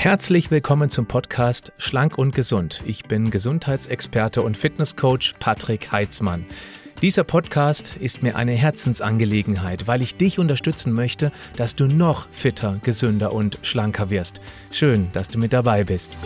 Herzlich willkommen zum Podcast Schlank und Gesund. Ich bin Gesundheitsexperte und Fitnesscoach Patrick Heitzmann. Dieser Podcast ist mir eine Herzensangelegenheit, weil ich dich unterstützen möchte, dass du noch fitter, gesünder und schlanker wirst. Schön, dass du mit dabei bist.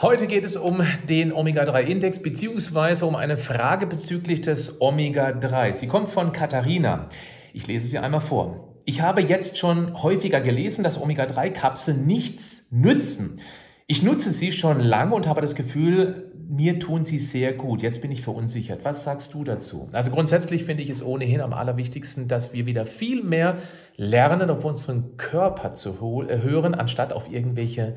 Heute geht es um den Omega-3-Index beziehungsweise um eine Frage bezüglich des Omega-3. Sie kommt von Katharina. Ich lese sie einmal vor. Ich habe jetzt schon häufiger gelesen, dass Omega-3-Kapseln nichts nützen. Ich nutze sie schon lange und habe das Gefühl, mir tun sie sehr gut. Jetzt bin ich verunsichert. Was sagst du dazu? Also grundsätzlich finde ich es ohnehin am allerwichtigsten, dass wir wieder viel mehr lernen, auf unseren Körper zu hören, anstatt auf irgendwelche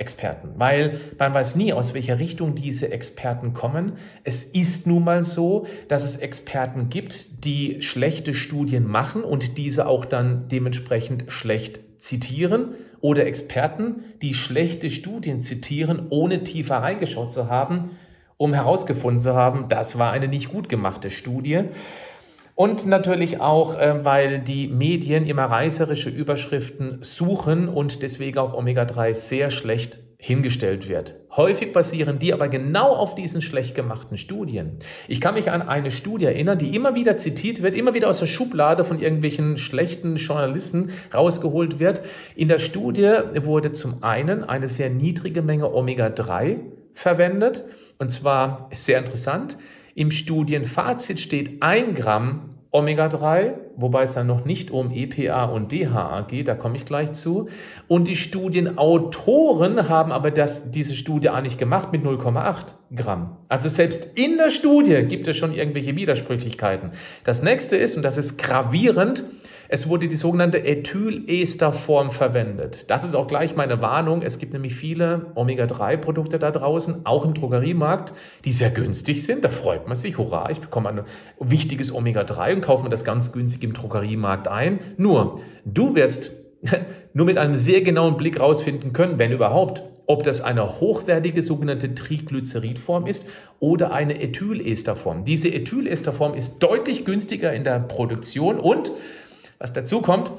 Experten, weil man weiß nie, aus welcher Richtung diese Experten kommen. Es ist nun mal so, dass es Experten gibt, die schlechte Studien machen und diese auch dann dementsprechend schlecht zitieren oder Experten, die schlechte Studien zitieren, ohne tiefer reingeschaut zu haben, um herausgefunden zu haben, das war eine nicht gut gemachte Studie. Und natürlich auch, äh, weil die Medien immer reißerische Überschriften suchen und deswegen auch Omega-3 sehr schlecht hingestellt wird. Häufig basieren die aber genau auf diesen schlecht gemachten Studien. Ich kann mich an eine Studie erinnern, die immer wieder zitiert wird, immer wieder aus der Schublade von irgendwelchen schlechten Journalisten rausgeholt wird. In der Studie wurde zum einen eine sehr niedrige Menge Omega-3 verwendet. Und zwar sehr interessant. Im Studienfazit steht ein Gramm Omega-3, wobei es dann noch nicht um EPA und DHA geht, da komme ich gleich zu. Und die Studienautoren haben aber das, diese Studie auch nicht gemacht mit 0,8 Gramm. Also selbst in der Studie gibt es schon irgendwelche Widersprüchlichkeiten. Das nächste ist, und das ist gravierend, es wurde die sogenannte Ethylesterform verwendet. Das ist auch gleich meine Warnung. Es gibt nämlich viele Omega-3-Produkte da draußen, auch im Drogeriemarkt, die sehr günstig sind. Da freut man sich, hurra, ich bekomme ein wichtiges Omega-3 und kaufe mir das ganz günstig im Drogeriemarkt ein. Nur, du wirst nur mit einem sehr genauen Blick rausfinden können, wenn überhaupt, ob das eine hochwertige sogenannte Triglyceridform ist oder eine Ethylesterform. Diese Ethylesterform ist deutlich günstiger in der Produktion und was dazu kommt,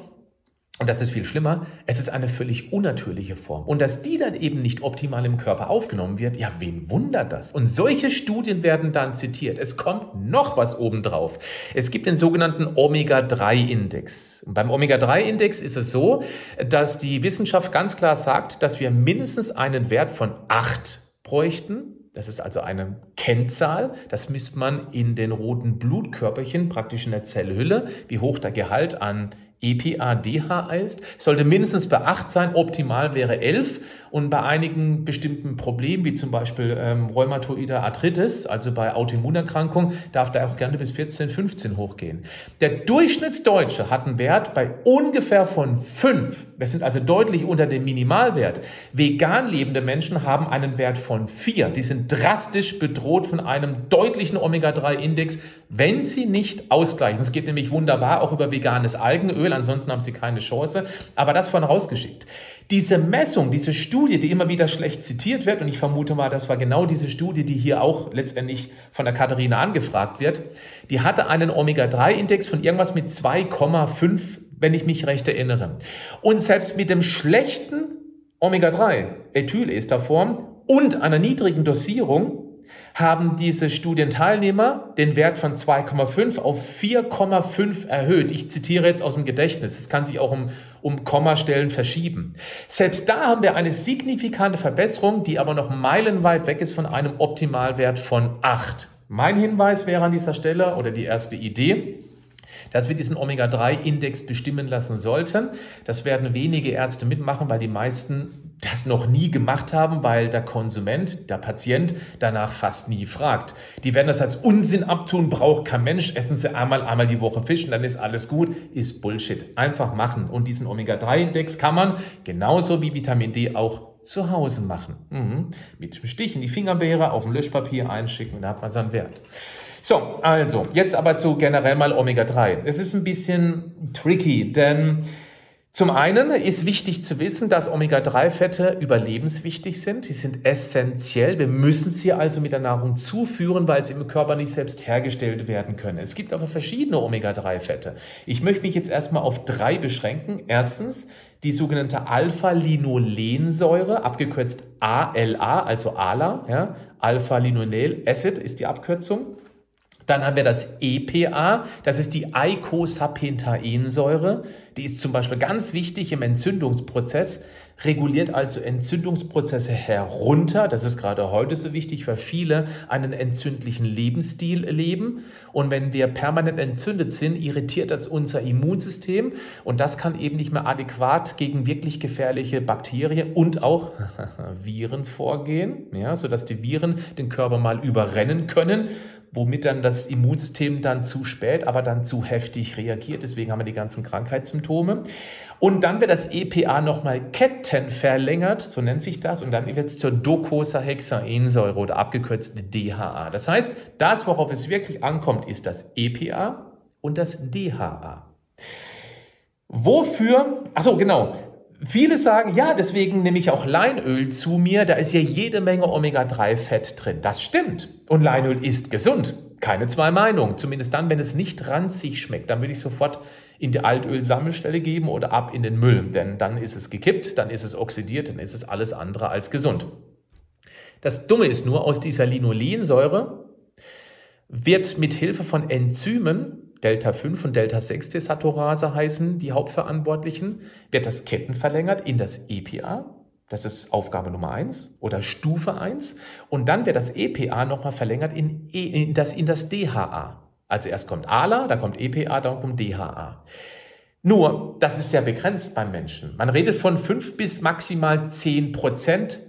und das ist viel schlimmer, es ist eine völlig unnatürliche Form. Und dass die dann eben nicht optimal im Körper aufgenommen wird, ja, wen wundert das? Und solche Studien werden dann zitiert. Es kommt noch was obendrauf. Es gibt den sogenannten Omega-3-Index. Beim Omega-3-Index ist es so, dass die Wissenschaft ganz klar sagt, dass wir mindestens einen Wert von 8 bräuchten, das ist also eine Kennzahl. Das misst man in den roten Blutkörperchen, praktisch in der Zellhülle, wie hoch der Gehalt an EPA, DHA ist. Sollte mindestens bei 8 sein, optimal wäre 11. Und bei einigen bestimmten Problemen, wie zum Beispiel ähm, Rheumatoide Arthritis, also bei Autoimmunerkrankungen, darf da auch gerne bis 14, 15 hochgehen. Der Durchschnittsdeutsche hat einen Wert bei ungefähr von 5. Wir sind also deutlich unter dem Minimalwert. Vegan lebende Menschen haben einen Wert von 4. Die sind drastisch bedroht von einem deutlichen Omega-3-Index, wenn sie nicht ausgleichen. Es geht nämlich wunderbar auch über veganes Algenöl, ansonsten haben sie keine Chance. Aber das von rausgeschickt. Diese Messung, diese Studie, die immer wieder schlecht zitiert wird, und ich vermute mal, das war genau diese Studie, die hier auch letztendlich von der Katharina angefragt wird, die hatte einen Omega-3-Index von irgendwas mit 2,5, wenn ich mich recht erinnere. Und selbst mit dem schlechten Omega-3, Ethylesterform und einer niedrigen Dosierung haben diese Studienteilnehmer den Wert von 2,5 auf 4,5 erhöht. Ich zitiere jetzt aus dem Gedächtnis. Es kann sich auch um, um Kommastellen verschieben. Selbst da haben wir eine signifikante Verbesserung, die aber noch meilenweit weg ist von einem Optimalwert von 8. Mein Hinweis wäre an dieser Stelle oder die erste Idee, dass wir diesen Omega-3-Index bestimmen lassen sollten. Das werden wenige Ärzte mitmachen, weil die meisten das noch nie gemacht haben, weil der Konsument, der Patient danach fast nie fragt. Die werden das als Unsinn abtun, braucht kein Mensch, essen sie einmal, einmal die Woche Fisch und dann ist alles gut, ist Bullshit. Einfach machen. Und diesen Omega-3-Index kann man genauso wie Vitamin D auch zu Hause machen. Mhm. Mit dem Stich in die Fingerbeere auf dem Löschpapier einschicken und da hat man seinen Wert. So, also, jetzt aber zu generell mal Omega-3. Es ist ein bisschen tricky, denn Zum einen ist wichtig zu wissen, dass Omega-3-Fette überlebenswichtig sind. Die sind essentiell. Wir müssen sie also mit der Nahrung zuführen, weil sie im Körper nicht selbst hergestellt werden können. Es gibt aber verschiedene Omega-3-Fette. Ich möchte mich jetzt erstmal auf drei beschränken. Erstens die sogenannte Alpha-Linolensäure, abgekürzt ALA, also ALA. Ja? Alpha-Linolel Acid ist die Abkürzung. Dann haben wir das EPA, das ist die Eicosapentaensäure. Die ist zum Beispiel ganz wichtig im Entzündungsprozess, reguliert also Entzündungsprozesse herunter. Das ist gerade heute so wichtig, weil viele einen entzündlichen Lebensstil leben. Und wenn wir permanent entzündet sind, irritiert das unser Immunsystem und das kann eben nicht mehr adäquat gegen wirklich gefährliche Bakterien und auch Viren vorgehen, ja, sodass die Viren den Körper mal überrennen können womit dann das Immunsystem dann zu spät, aber dann zu heftig reagiert. Deswegen haben wir die ganzen Krankheitssymptome. Und dann wird das EPA nochmal kettenverlängert, so nennt sich das, und dann wird es zur Docosahexaensäure oder abgekürzt DHA. Das heißt, das, worauf es wirklich ankommt, ist das EPA und das DHA. Wofür, achso, genau, Viele sagen, ja, deswegen nehme ich auch Leinöl zu mir, da ist ja jede Menge Omega-3-Fett drin. Das stimmt. Und Leinöl ist gesund. Keine zwei Meinungen. Zumindest dann, wenn es nicht ranzig schmeckt. Dann würde ich sofort in die Altölsammelstelle geben oder ab in den Müll. Denn dann ist es gekippt, dann ist es oxidiert, dann ist es alles andere als gesund. Das Dumme ist nur, aus dieser Linolensäure wird mit Hilfe von Enzymen Delta 5 und Delta 6 Desaturase heißen die Hauptverantwortlichen, wird das Ketten verlängert in das EPA. Das ist Aufgabe Nummer 1 oder Stufe 1. Und dann wird das EPA nochmal verlängert in, e, in, das, in das DHA. Also erst kommt ALA, dann kommt EPA, dann kommt DHA. Nur, das ist sehr begrenzt beim Menschen. Man redet von 5 bis maximal 10 Prozent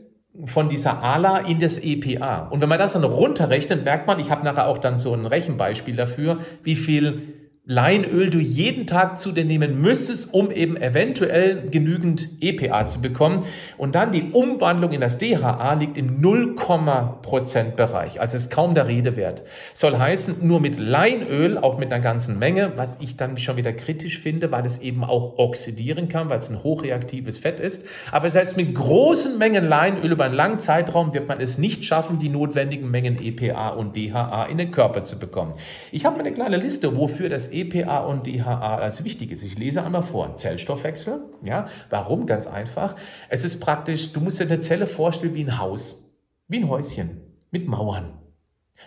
von dieser ALA in das EPA. Und wenn man das dann runterrechnet, merkt man, ich habe nachher auch dann so ein Rechenbeispiel dafür, wie viel Leinöl du jeden Tag zu dir nehmen müsstest, um eben eventuell genügend EPA zu bekommen. Und dann die Umwandlung in das DHA liegt im 0%, Bereich. Also ist kaum der Rede wert. Soll heißen, nur mit Leinöl, auch mit einer ganzen Menge, was ich dann schon wieder kritisch finde, weil es eben auch oxidieren kann, weil es ein hochreaktives Fett ist. Aber selbst mit großen Mengen Leinöl über einen langen Zeitraum wird man es nicht schaffen, die notwendigen Mengen EPA und DHA in den Körper zu bekommen. Ich habe eine kleine Liste, wofür das EPA und DHA als wichtig ist. Ich lese einmal vor. Zellstoffwechsel. Ja, warum? Ganz einfach. Es ist praktisch, du musst dir eine Zelle vorstellen wie ein Haus, wie ein Häuschen mit Mauern.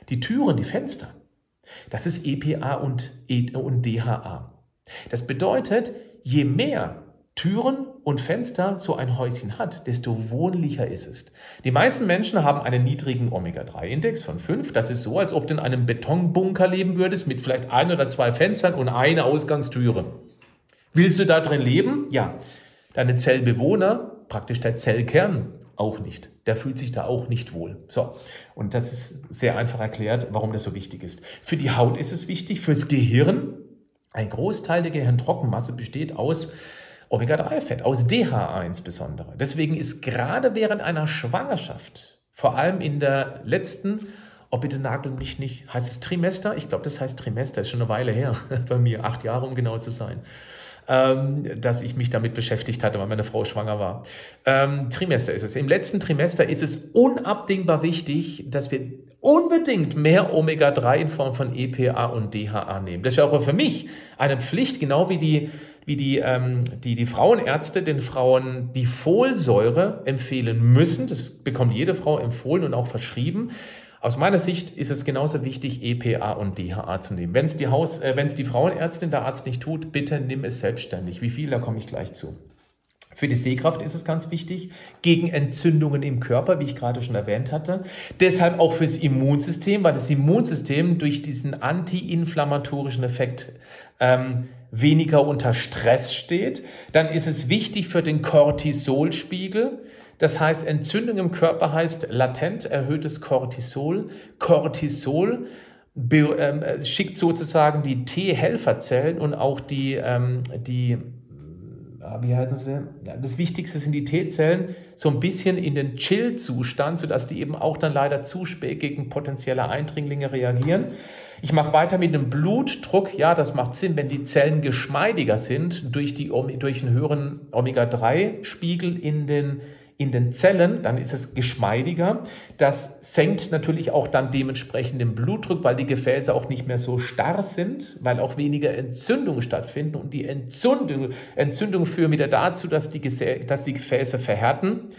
Die Türen, die Fenster, das ist EPA und, e und DHA. Das bedeutet, je mehr Türen und Fenster so ein Häuschen hat, desto wohnlicher ist es. Die meisten Menschen haben einen niedrigen Omega-3-Index von 5. Das ist so, als ob du in einem Betonbunker leben würdest mit vielleicht ein oder zwei Fenstern und eine Ausgangstüre. Willst du da drin leben? Ja. Deine Zellbewohner, praktisch der Zellkern, auch nicht. Der fühlt sich da auch nicht wohl. So. Und das ist sehr einfach erklärt, warum das so wichtig ist. Für die Haut ist es wichtig, fürs Gehirn. Ein Großteil der Gehirntrockenmasse besteht aus Omega-3-Fett, aus DHA insbesondere. Deswegen ist gerade während einer Schwangerschaft, vor allem in der letzten, oh bitte nagel mich nicht, heißt es Trimester? Ich glaube, das heißt Trimester, ist schon eine Weile her, bei mir, acht Jahre, um genau zu sein, ähm, dass ich mich damit beschäftigt hatte, weil meine Frau schwanger war. Ähm, Trimester ist es. Im letzten Trimester ist es unabdingbar wichtig, dass wir unbedingt mehr Omega-3 in Form von EPA und DHA nehmen. Das wäre auch für mich eine Pflicht, genau wie die wie die, ähm, die, die Frauenärzte den Frauen die Folsäure empfehlen müssen. Das bekommt jede Frau empfohlen und auch verschrieben. Aus meiner Sicht ist es genauso wichtig, EPA und DHA zu nehmen. Wenn es die, Haus, äh, die Frauenärztin, der Arzt nicht tut, bitte nimm es selbstständig. Wie viel, da komme ich gleich zu. Für die Sehkraft ist es ganz wichtig, gegen Entzündungen im Körper, wie ich gerade schon erwähnt hatte. Deshalb auch fürs Immunsystem, weil das Immunsystem durch diesen antiinflammatorischen Effekt ähm, weniger unter Stress steht. Dann ist es wichtig für den Cortisolspiegel. Das heißt, Entzündung im Körper heißt latent erhöhtes Cortisol. Cortisol ähm, schickt sozusagen die T-Helferzellen und auch die, ähm, die wie heißen sie? Ja, das Wichtigste sind die T-Zellen so ein bisschen in den Chill-Zustand, sodass die eben auch dann leider zu spät gegen potenzielle Eindringlinge reagieren. Ich mache weiter mit dem Blutdruck. Ja, das macht Sinn, wenn die Zellen geschmeidiger sind durch, die, durch einen höheren Omega-3-Spiegel in den in den Zellen, dann ist es geschmeidiger. Das senkt natürlich auch dann dementsprechend den Blutdruck, weil die Gefäße auch nicht mehr so starr sind, weil auch weniger Entzündungen stattfinden. Und die Entzündung, Entzündung führen wieder dazu, dass die, dass die Gefäße verhärten.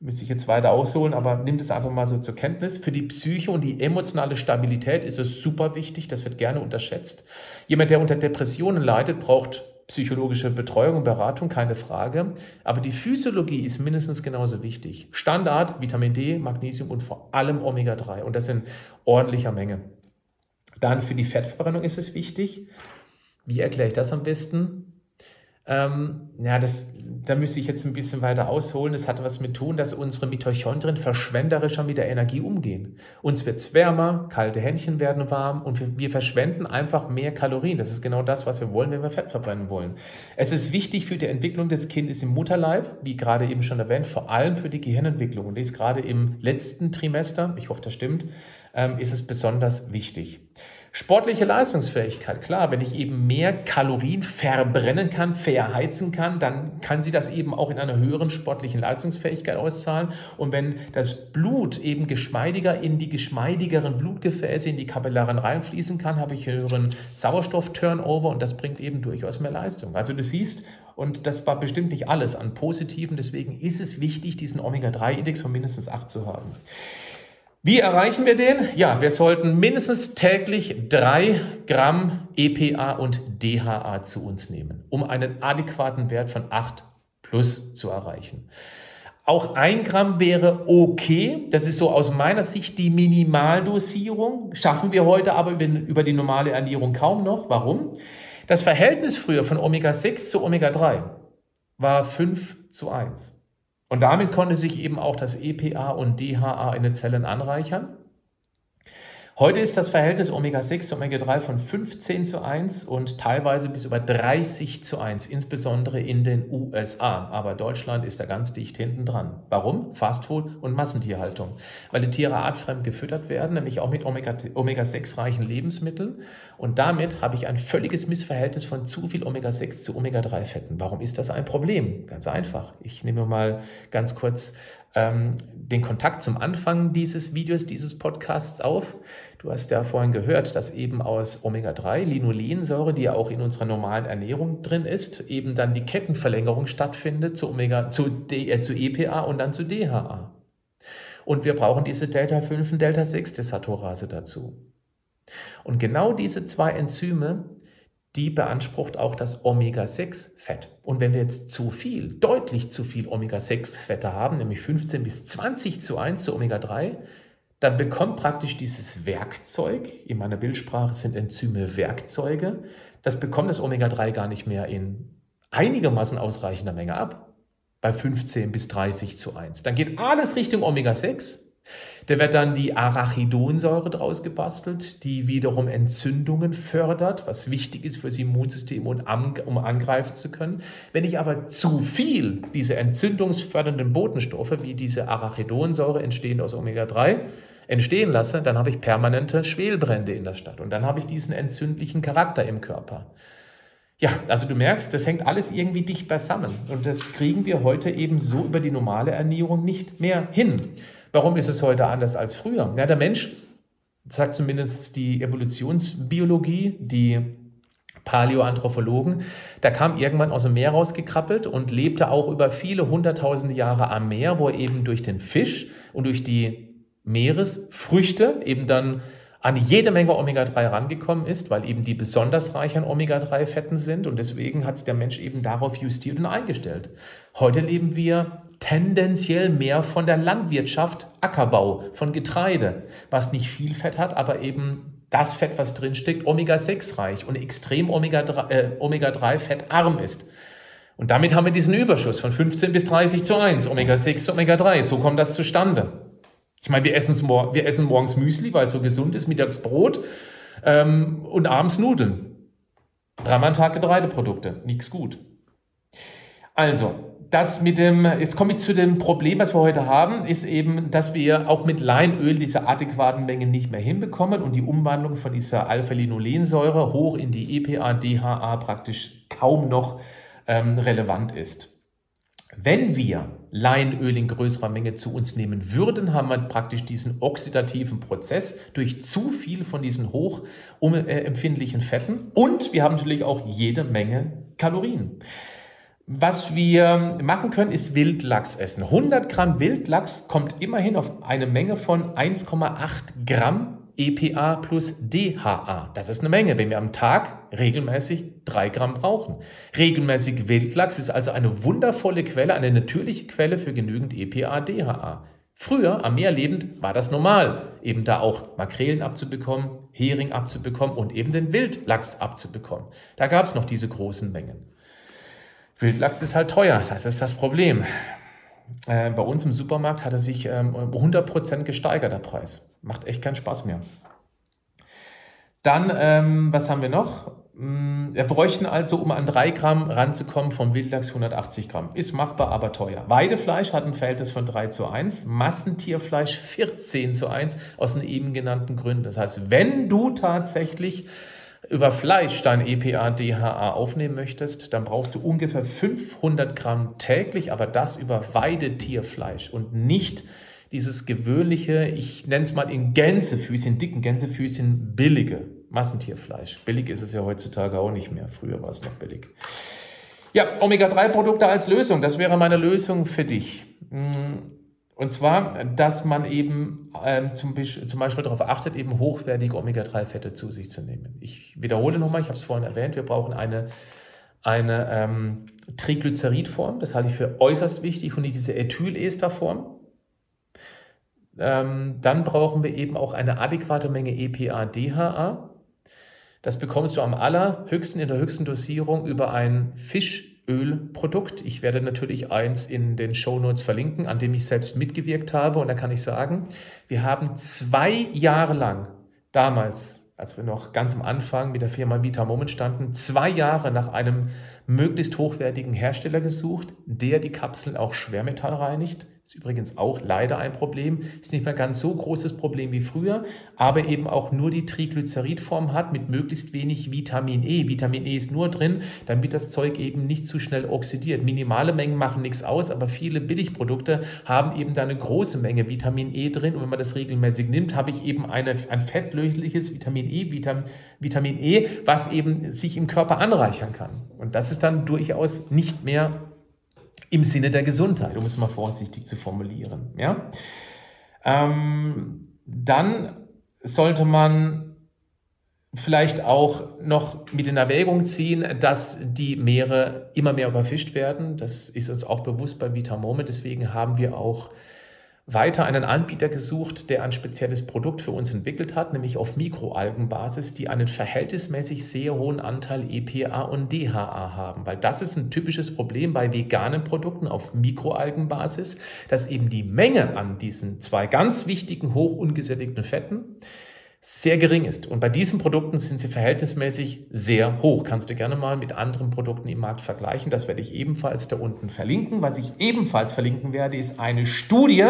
Müsste ich jetzt weiter ausholen, aber nimmt es einfach mal so zur Kenntnis. Für die Psyche und die emotionale Stabilität ist es super wichtig. Das wird gerne unterschätzt. Jemand, der unter Depressionen leidet, braucht psychologische Betreuung und Beratung, keine Frage. Aber die Physiologie ist mindestens genauso wichtig. Standard, Vitamin D, Magnesium und vor allem Omega-3. Und das in ordentlicher Menge. Dann für die Fettverbrennung ist es wichtig. Wie erkläre ich das am besten? Ähm, ja, das, da müsste ich jetzt ein bisschen weiter ausholen. Das hat was mit tun, dass unsere Mitochondrien verschwenderischer mit der Energie umgehen. Uns wird es wärmer, kalte Händchen werden warm und wir, wir verschwenden einfach mehr Kalorien. Das ist genau das, was wir wollen, wenn wir Fett verbrennen wollen. Es ist wichtig für die Entwicklung des Kindes im Mutterleib, wie gerade eben schon erwähnt, vor allem für die Gehirnentwicklung. Und dies gerade im letzten Trimester, ich hoffe, das stimmt, ähm, ist es besonders wichtig. Sportliche Leistungsfähigkeit, klar, wenn ich eben mehr Kalorien verbrennen kann, verheizen kann, dann kann sie das eben auch in einer höheren sportlichen Leistungsfähigkeit auszahlen. Und wenn das Blut eben geschmeidiger in die geschmeidigeren Blutgefäße, in die Kapillaren reinfließen kann, habe ich höheren Sauerstoff-Turnover und das bringt eben durchaus mehr Leistung. Also du siehst, und das war bestimmt nicht alles an Positiven, deswegen ist es wichtig, diesen Omega-3-Index von mindestens 8 zu haben. Wie erreichen wir den? Ja, wir sollten mindestens täglich drei Gramm EPA und DHA zu uns nehmen, um einen adäquaten Wert von 8 plus zu erreichen. Auch ein Gramm wäre okay. Das ist so aus meiner Sicht die Minimaldosierung. Schaffen wir heute aber über die normale Ernährung kaum noch. Warum? Das Verhältnis früher von Omega-6 zu Omega-3 war 5 zu 1. Und damit konnte sich eben auch das EPA und DHA in den Zellen anreichern. Heute ist das Verhältnis Omega-6 zu Omega-3 von 15 zu 1 und teilweise bis über 30 zu 1, insbesondere in den USA. Aber Deutschland ist da ganz dicht hinten dran. Warum? Fastfood und Massentierhaltung. Weil die Tiere artfremd gefüttert werden, nämlich auch mit Omega-6-reichen Lebensmitteln. Und damit habe ich ein völliges Missverhältnis von zu viel Omega-6 zu Omega-3-Fetten. Warum ist das ein Problem? Ganz einfach. Ich nehme mal ganz kurz ähm, den Kontakt zum Anfang dieses Videos, dieses Podcasts auf. Du hast ja vorhin gehört, dass eben aus Omega-3, Linolensäure, die ja auch in unserer normalen Ernährung drin ist, eben dann die Kettenverlängerung stattfindet zu, Omega, zu, D, äh, zu EPA und dann zu DHA. Und wir brauchen diese Delta-5 und Delta-6-Desaturase dazu. Und genau diese zwei Enzyme die beansprucht auch das Omega-6-Fett. Und wenn wir jetzt zu viel, deutlich zu viel Omega-6-Fette haben, nämlich 15 bis 20 zu 1 zu Omega-3, dann bekommt praktisch dieses Werkzeug, in meiner Bildsprache sind Enzyme Werkzeuge, das bekommt das Omega-3 gar nicht mehr in einigermaßen ausreichender Menge ab, bei 15 bis 30 zu 1. Dann geht alles Richtung Omega-6 da wird dann die Arachidonsäure draus gebastelt, die wiederum Entzündungen fördert, was wichtig ist für das Immunsystem, und um angreifen zu können. Wenn ich aber zu viel diese entzündungsfördernden Botenstoffe, wie diese Arachidonsäure entstehen aus Omega-3, entstehen lasse, dann habe ich permanente Schwelbrände in der Stadt und dann habe ich diesen entzündlichen Charakter im Körper. Ja, also du merkst, das hängt alles irgendwie dicht beisammen und das kriegen wir heute eben so über die normale Ernährung nicht mehr hin. Warum ist es heute anders als früher? Ja, der Mensch, sagt zumindest die Evolutionsbiologie, die Paläoanthropologen, der kam irgendwann aus dem Meer rausgekrabbelt und lebte auch über viele hunderttausende Jahre am Meer, wo er eben durch den Fisch und durch die Meeresfrüchte eben dann an jede Menge Omega-3 rangekommen ist, weil eben die besonders reich an Omega-3-Fetten sind und deswegen hat der Mensch eben darauf justiert und eingestellt. Heute leben wir tendenziell mehr von der Landwirtschaft, Ackerbau, von Getreide, was nicht viel Fett hat, aber eben das Fett, was drin steckt, Omega-6 reich und extrem Omega-3-fettarm äh, ist. Und damit haben wir diesen Überschuss von 15 bis 30 zu 1, Omega-6 zu Omega-3. So kommt das zustande. Ich meine, wir, wir essen morgens Müsli, weil es so gesund ist, mittags Brot ähm, und abends Nudeln. Dreimal am Tag Getreideprodukte, nichts gut. Also, das mit dem, jetzt komme ich zu dem Problem, was wir heute haben, ist eben, dass wir auch mit Leinöl diese adäquaten Mengen nicht mehr hinbekommen und die Umwandlung von dieser Alpha-Linolensäure hoch in die EPA, DHA praktisch kaum noch ähm, relevant ist. Wenn wir Leinöl in größerer Menge zu uns nehmen würden, haben wir praktisch diesen oxidativen Prozess durch zu viel von diesen hochempfindlichen Fetten und wir haben natürlich auch jede Menge Kalorien. Was wir machen können, ist Wildlachs essen. 100 Gramm Wildlachs kommt immerhin auf eine Menge von 1,8 Gramm EPA plus DHA. Das ist eine Menge, wenn wir am Tag regelmäßig 3 Gramm brauchen. Regelmäßig Wildlachs ist also eine wundervolle Quelle, eine natürliche Quelle für genügend EPA, DHA. Früher, am Meer lebend, war das normal, eben da auch Makrelen abzubekommen, Hering abzubekommen und eben den Wildlachs abzubekommen. Da gab es noch diese großen Mengen. Wildlachs ist halt teuer, das ist das Problem. Äh, bei uns im Supermarkt hat er sich ähm, 100% gesteigert, der Preis. Macht echt keinen Spaß mehr. Dann, ähm, was haben wir noch? Mm, wir bräuchten also, um an 3 Gramm ranzukommen, vom Wildlachs 180 Gramm. Ist machbar, aber teuer. Weidefleisch hat ein Verhältnis von 3 zu 1, Massentierfleisch 14 zu 1, aus den eben genannten Gründen. Das heißt, wenn du tatsächlich über Fleisch dein EPA, DHA aufnehmen möchtest, dann brauchst du ungefähr 500 Gramm täglich, aber das über Weidetierfleisch und nicht dieses gewöhnliche, ich nenne es mal in Gänsefüßchen, dicken Gänsefüßchen, billige Massentierfleisch. Billig ist es ja heutzutage auch nicht mehr. Früher war es noch billig. Ja, Omega-3-Produkte als Lösung. Das wäre meine Lösung für dich. Hm, und zwar, dass man eben ähm, zum, zum, Beispiel darauf achtet, eben hochwertige Omega-3-Fette zu sich zu nehmen. Ich wiederhole nochmal, ich habe es vorhin erwähnt, wir brauchen eine, eine ähm, Triglyceridform, das halte ich für äußerst wichtig und nicht diese Ethylesterform. Ähm, dann brauchen wir eben auch eine adäquate Menge EPA-DHA. Das bekommst du am allerhöchsten, in der höchsten Dosierung über ein Fisch Ölprodukt. Ich werde natürlich eins in den Show Notes verlinken, an dem ich selbst mitgewirkt habe. Und da kann ich sagen, wir haben zwei Jahre lang damals, als wir noch ganz am Anfang mit der Firma Vita Moment standen, zwei Jahre nach einem möglichst hochwertigen Hersteller gesucht, der die Kapseln auch schwermetallreinigt, ist übrigens auch leider ein Problem. Ist nicht mehr ganz so großes Problem wie früher, aber eben auch nur die Triglyceridform hat mit möglichst wenig Vitamin E. Vitamin E ist nur drin, damit das Zeug eben nicht zu schnell oxidiert. Minimale Mengen machen nichts aus, aber viele Billigprodukte haben eben da eine große Menge Vitamin E drin. Und wenn man das regelmäßig nimmt, habe ich eben eine, ein fettlösliches Vitamin E, Vitamin, Vitamin E, was eben sich im Körper anreichern kann. Und das ist dann durchaus nicht mehr im Sinne der Gesundheit, um es mal vorsichtig zu formulieren. Ja? Ähm, dann sollte man vielleicht auch noch mit in Erwägung ziehen, dass die Meere immer mehr überfischt werden. Das ist uns auch bewusst bei Vita Moment. Deswegen haben wir auch weiter einen Anbieter gesucht, der ein spezielles Produkt für uns entwickelt hat, nämlich auf Mikroalgenbasis, die einen verhältnismäßig sehr hohen Anteil EPA und DHA haben. Weil das ist ein typisches Problem bei veganen Produkten auf Mikroalgenbasis, dass eben die Menge an diesen zwei ganz wichtigen hoch ungesättigten Fetten sehr gering ist. Und bei diesen Produkten sind sie verhältnismäßig sehr hoch. Kannst du gerne mal mit anderen Produkten im Markt vergleichen. Das werde ich ebenfalls da unten verlinken. Was ich ebenfalls verlinken werde, ist eine Studie,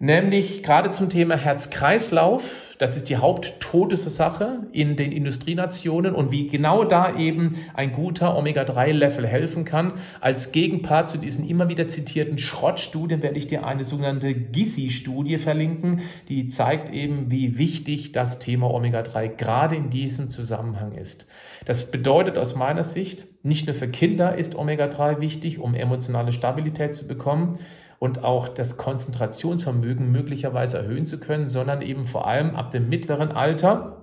nämlich gerade zum Thema Herz-Kreislauf. Das ist die Haupttodesursache in den Industrienationen und wie genau da eben ein guter Omega-3-Level helfen kann. Als Gegenpart zu diesen immer wieder zitierten Schrottstudien werde ich dir eine sogenannte GISI-Studie verlinken, die zeigt eben, wie wichtig das Thema Omega-3 gerade in diesem Zusammenhang ist. Das bedeutet aus meiner Sicht, nicht nur für Kinder ist Omega-3 wichtig, um emotionale Stabilität zu bekommen, und auch das Konzentrationsvermögen möglicherweise erhöhen zu können, sondern eben vor allem ab dem mittleren Alter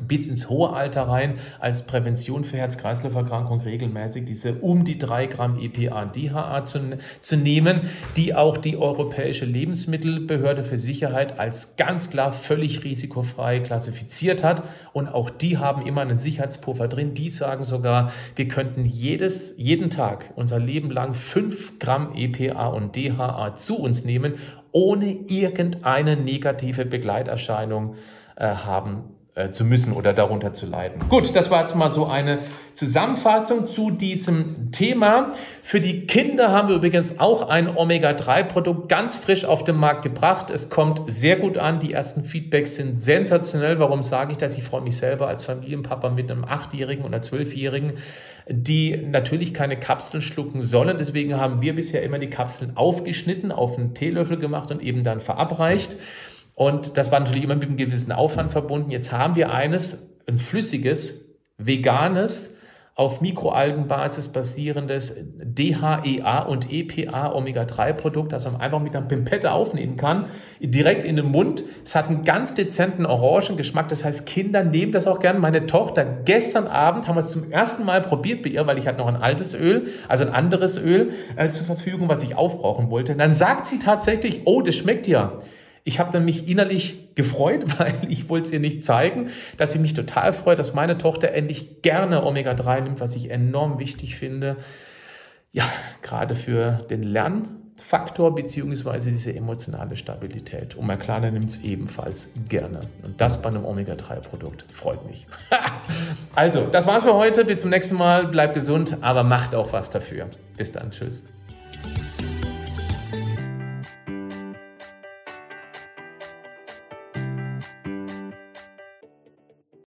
bis ins hohe Alter rein als Prävention für Herz-Kreislauf-Erkrankung regelmäßig diese um die drei Gramm EPA DHA zu, zu nehmen, die auch die Europäische Lebensmittelbehörde für Sicherheit als ganz klar völlig risikofrei klassifiziert hat. Und auch die haben immer einen Sicherheitspuffer drin. Die sagen sogar, wir könnten jedes, jeden Tag unser Leben lang fünf Gramm EPA und DHA zu uns nehmen, ohne irgendeine negative Begleiterscheinung äh, haben äh, zu müssen oder darunter zu leiden. Gut, das war jetzt mal so eine Zusammenfassung zu diesem Thema. Für die Kinder haben wir übrigens auch ein Omega-3-Produkt ganz frisch auf den Markt gebracht. Es kommt sehr gut an. Die ersten Feedbacks sind sensationell. Warum sage ich das? Ich freue mich selber als Familienpapa mit einem Achtjährigen oder Zwölfjährigen, die natürlich keine Kapseln schlucken sollen. Deswegen haben wir bisher immer die Kapseln aufgeschnitten, auf einen Teelöffel gemacht und eben dann verabreicht. Und das war natürlich immer mit einem gewissen Aufwand verbunden. Jetzt haben wir eines, ein flüssiges, veganes, auf Mikroalgenbasis basierendes DHEA und EPA Omega-3-Produkt, das man einfach mit einer Pimpette aufnehmen kann, direkt in den Mund. Es hat einen ganz dezenten Orangengeschmack, das heißt, Kinder nehmen das auch gern. Meine Tochter, gestern Abend haben wir es zum ersten Mal probiert bei ihr, weil ich hatte noch ein altes Öl, also ein anderes Öl äh, zur Verfügung, was ich aufbrauchen wollte. Und dann sagt sie tatsächlich, oh, das schmeckt ja. Ich habe dann mich innerlich gefreut, weil ich wollte es ihr nicht zeigen, dass sie mich total freut, dass meine Tochter endlich gerne Omega-3 nimmt, was ich enorm wichtig finde. Ja, gerade für den Lernfaktor beziehungsweise diese emotionale Stabilität. Und mein Kleiner nimmt es ebenfalls gerne. Und das bei einem Omega-3-Produkt freut mich. also, das war's für heute. Bis zum nächsten Mal. Bleibt gesund, aber macht auch was dafür. Bis dann. Tschüss.